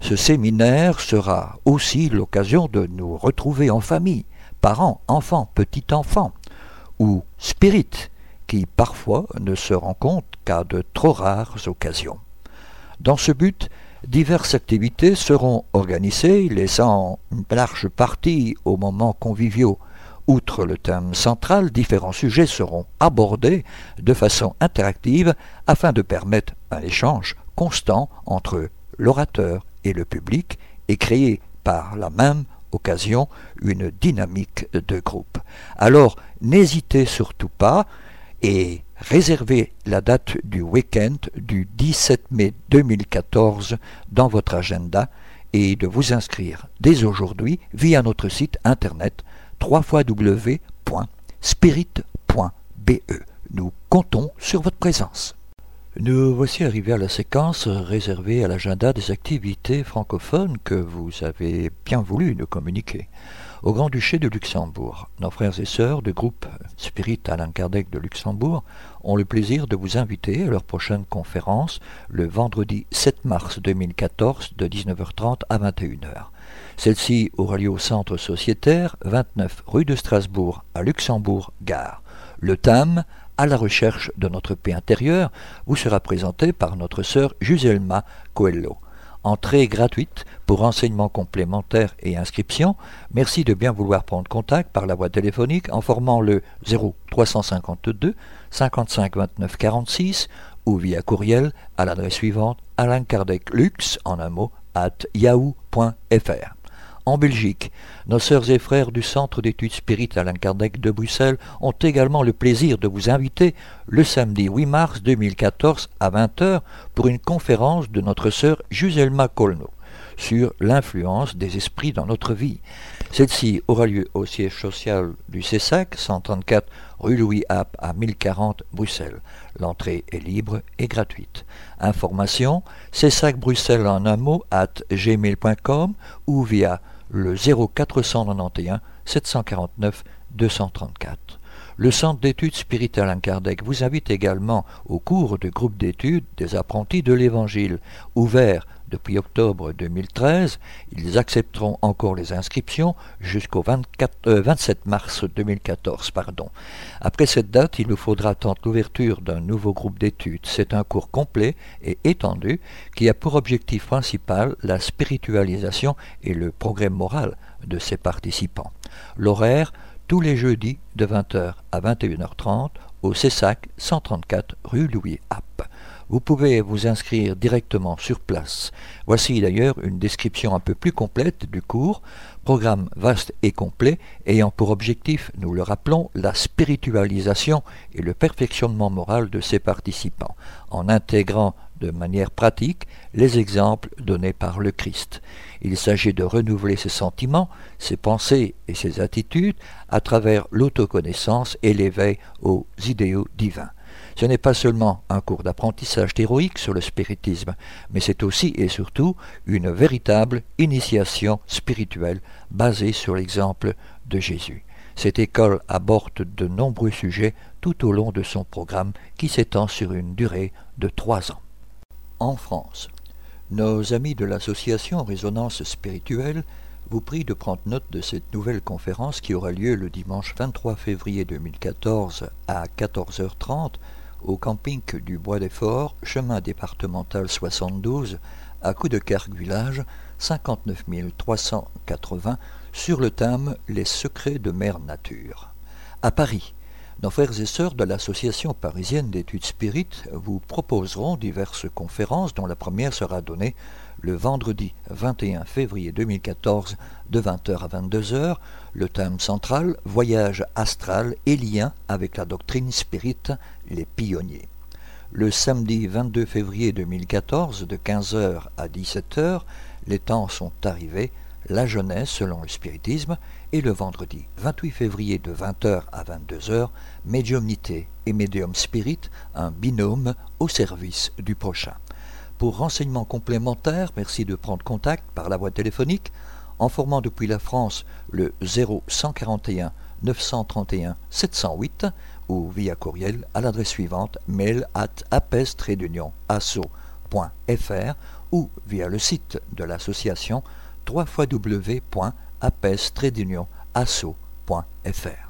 Ce séminaire sera aussi l'occasion de nous retrouver en famille, parents, enfants, petits-enfants, ou spirites, qui parfois ne se rencontrent qu'à de trop rares occasions. Dans ce but, diverses activités seront organisées, laissant une large partie aux moments conviviaux, Outre le thème central, différents sujets seront abordés de façon interactive afin de permettre un échange constant entre l'orateur et le public et créer par la même occasion une dynamique de groupe. Alors n'hésitez surtout pas et réservez la date du week-end du 17 mai 2014 dans votre agenda et de vous inscrire dès aujourd'hui via notre site internet www.spirit.be. Nous comptons sur votre présence. Nous voici arrivés à la séquence réservée à l'agenda des activités francophones que vous avez bien voulu nous communiquer. Au Grand-Duché de Luxembourg, nos frères et sœurs du groupe Spirit Alain Kardec de Luxembourg ont le plaisir de vous inviter à leur prochaine conférence le vendredi 7 mars 2014 de 19h30 à 21h. Celle-ci aura lieu au centre sociétaire 29 rue de Strasbourg à Luxembourg-Gare. Le thème à la recherche de notre paix intérieure vous sera présenté par notre sœur Juselma Coelho. Entrée gratuite pour renseignements complémentaires et inscriptions, merci de bien vouloir prendre contact par la voie téléphonique en formant le 0352 55 29 46 ou via courriel à l'adresse suivante Alain Kardec Lux en un mot at yahoo.fr. En Belgique, nos sœurs et frères du Centre d'études spirites Alain Kardec de Bruxelles ont également le plaisir de vous inviter le samedi 8 mars 2014 à 20h pour une conférence de notre sœur Juselma Colno sur l'influence des esprits dans notre vie. Celle-ci aura lieu au siège social du CESAC, 134 rue Louis App à 1040 Bruxelles. L'entrée est libre et gratuite. Information CESAC Bruxelles en un mot at gmail.com ou via le 0491 749 234. Le Centre d'études spirituelles Alain Kardec vous invite également au cours du groupe d'études des apprentis de l'Évangile, ouvert depuis octobre 2013. Ils accepteront encore les inscriptions jusqu'au 27 euh, mars 2014. Pardon. Après cette date, il nous faudra attendre l'ouverture d'un nouveau groupe d'études. C'est un cours complet et étendu qui a pour objectif principal la spiritualisation et le progrès moral de ses participants. L'horaire, tous les jeudis de 20h à 21h30 au CESAC 134 rue Louis App. Vous pouvez vous inscrire directement sur place. Voici d'ailleurs une description un peu plus complète du cours, programme vaste et complet, ayant pour objectif, nous le rappelons, la spiritualisation et le perfectionnement moral de ses participants, en intégrant de manière pratique les exemples donnés par le Christ. Il s'agit de renouveler ses sentiments, ses pensées et ses attitudes à travers l'autoconnaissance et l'éveil aux idéaux divins. Ce n'est pas seulement un cours d'apprentissage théorique sur le spiritisme, mais c'est aussi et surtout une véritable initiation spirituelle basée sur l'exemple de Jésus. Cette école aborde de nombreux sujets tout au long de son programme qui s'étend sur une durée de trois ans. En France, nos amis de l'association Résonance spirituelle vous prient de prendre note de cette nouvelle conférence qui aura lieu le dimanche 23 février 2014 à 14h30 au camping du Bois des Forts, chemin départemental 72, à coup de Cargue Village, 59 380, sur le thème Les secrets de Mère Nature. À Paris, nos frères et sœurs de l'Association parisienne d'études spirites vous proposeront diverses conférences dont la première sera donnée le vendredi 21 février 2014 de 20h à 22h, le thème central Voyage astral et lien avec la doctrine spirite, les pionniers. Le samedi 22 février 2014 de 15h à 17h, les temps sont arrivés, la jeunesse selon le spiritisme, et le vendredi 28 février de 20h à 22h, médiumnité et médium spirit, un binôme au service du prochain. Pour renseignements complémentaires, merci de prendre contact par la voie téléphonique en formant depuis la France le 0141 931 708 ou via courriel à l'adresse suivante mail at apes-asso.fr ou via le site de l'association www.apes-asso.fr.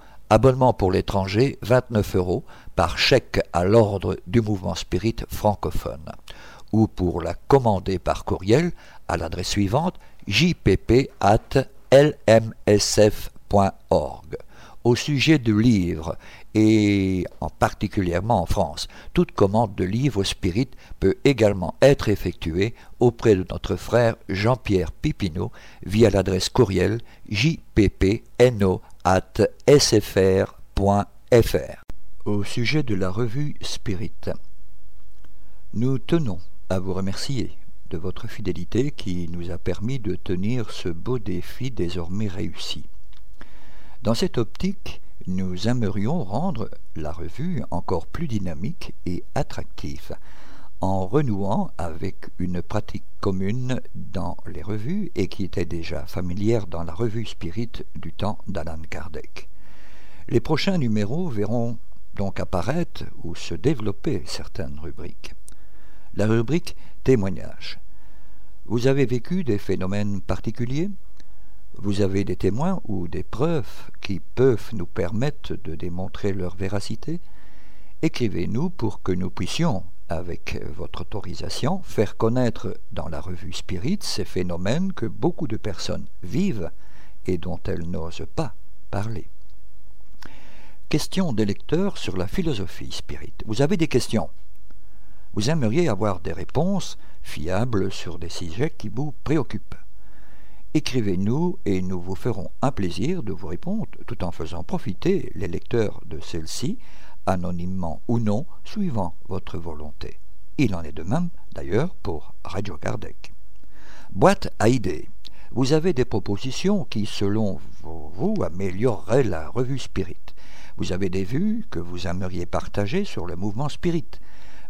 Abonnement pour l'étranger, 29 euros, par chèque à l'ordre du mouvement Spirit francophone. Ou pour la commander par courriel à l'adresse suivante, jpp.lmsf.org. Au sujet de livres, et en particulièrement en France, toute commande de livres spirit peut également être effectuée auprès de notre frère Jean-Pierre Pipineau via l'adresse courriel jppno.sfr.fr. Au sujet de la revue Spirit, nous tenons à vous remercier de votre fidélité qui nous a permis de tenir ce beau défi désormais réussi. Dans cette optique, nous aimerions rendre la revue encore plus dynamique et attractive, en renouant avec une pratique commune dans les revues et qui était déjà familière dans la revue Spirit du temps d'Alan Kardec. Les prochains numéros verront donc apparaître ou se développer certaines rubriques. La rubrique témoignage. Vous avez vécu des phénomènes particuliers? Vous avez des témoins ou des preuves qui peuvent nous permettre de démontrer leur véracité? Écrivez-nous pour que nous puissions, avec votre autorisation, faire connaître dans la revue Spirit ces phénomènes que beaucoup de personnes vivent et dont elles n'osent pas parler. Question des lecteurs sur la philosophie spirit. Vous avez des questions? Vous aimeriez avoir des réponses fiable sur des sujets qui vous préoccupent. Écrivez-nous et nous vous ferons un plaisir de vous répondre tout en faisant profiter les lecteurs de celle-ci, anonymement ou non, suivant votre volonté. Il en est de même, d'ailleurs, pour Radio Kardec. Boîte à idées. Vous avez des propositions qui, selon vous, amélioreraient la revue Spirit. Vous avez des vues que vous aimeriez partager sur le mouvement Spirit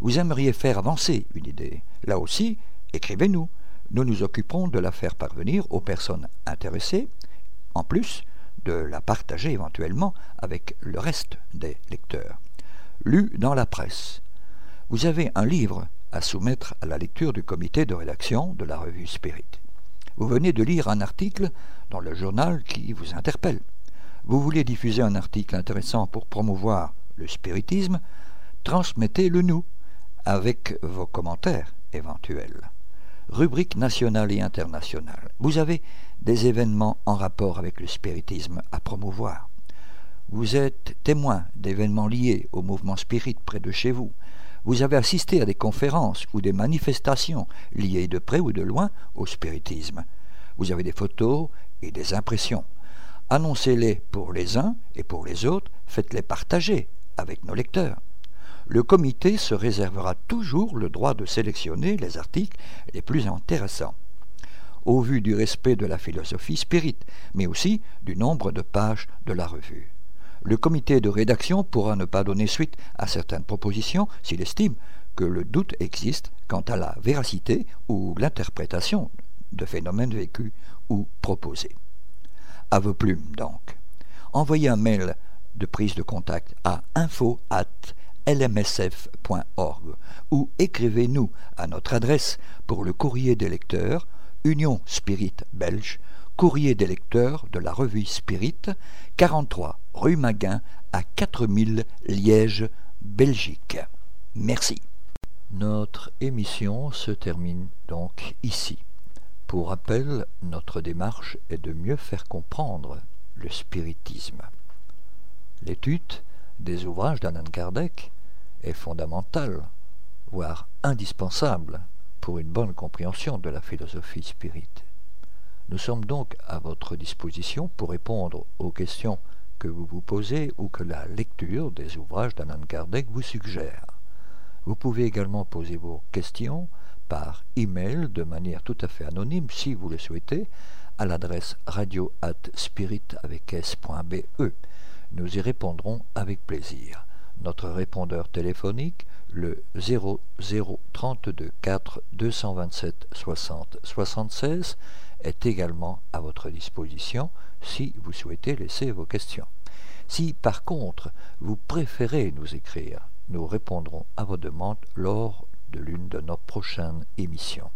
vous aimeriez faire avancer une idée, là aussi, écrivez-nous. Nous nous occuperons de la faire parvenir aux personnes intéressées, en plus de la partager éventuellement avec le reste des lecteurs. Lu dans la presse. Vous avez un livre à soumettre à la lecture du comité de rédaction de la revue Spirit. Vous venez de lire un article dans le journal qui vous interpelle. Vous voulez diffuser un article intéressant pour promouvoir le spiritisme, transmettez-le nous avec vos commentaires éventuels. Rubrique nationale et internationale. Vous avez des événements en rapport avec le spiritisme à promouvoir. Vous êtes témoin d'événements liés au mouvement spirit près de chez vous. Vous avez assisté à des conférences ou des manifestations liées de près ou de loin au spiritisme. Vous avez des photos et des impressions. Annoncez-les pour les uns et pour les autres, faites-les partager avec nos lecteurs le comité se réservera toujours le droit de sélectionner les articles les plus intéressants, au vu du respect de la philosophie spirit, mais aussi du nombre de pages de la revue. Le comité de rédaction pourra ne pas donner suite à certaines propositions s'il estime que le doute existe quant à la véracité ou l'interprétation de phénomènes vécus ou proposés. À vos plumes donc. Envoyez un mail de prise de contact à info lmsf.org ou écrivez-nous à notre adresse pour le courrier des lecteurs, Union Spirit Belge, courrier des lecteurs de la revue Spirit, 43 rue Maguin à 4000 Liège, Belgique. Merci. Notre émission se termine donc ici. Pour rappel, notre démarche est de mieux faire comprendre le spiritisme. L'étude des ouvrages d'Alan Kardec est fondamental, voire indispensable pour une bonne compréhension de la philosophie spirite. Nous sommes donc à votre disposition pour répondre aux questions que vous vous posez ou que la lecture des ouvrages d'Alan Kardec vous suggère. Vous pouvez également poser vos questions par email de manière tout à fait anonyme si vous le souhaitez à l'adresse radio at spirit avec s.be. Nous y répondrons avec plaisir. Notre répondeur téléphonique, le 0032 4 227 60 76, est également à votre disposition si vous souhaitez laisser vos questions. Si par contre vous préférez nous écrire, nous répondrons à vos demandes lors de l'une de nos prochaines émissions.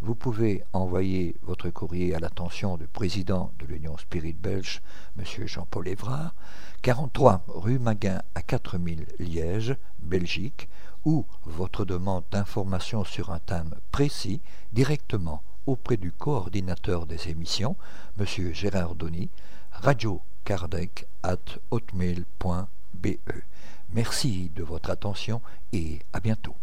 Vous pouvez envoyer votre courrier à l'attention du président de l'Union Spirit Belge, M. Jean-Paul Évrard, 43 rue Maguin à 4000 Liège, Belgique, ou votre demande d'information sur un thème précis directement auprès du coordinateur des émissions, M. Gérard Donny, radiocardec at hotmail.be. Merci de votre attention et à bientôt.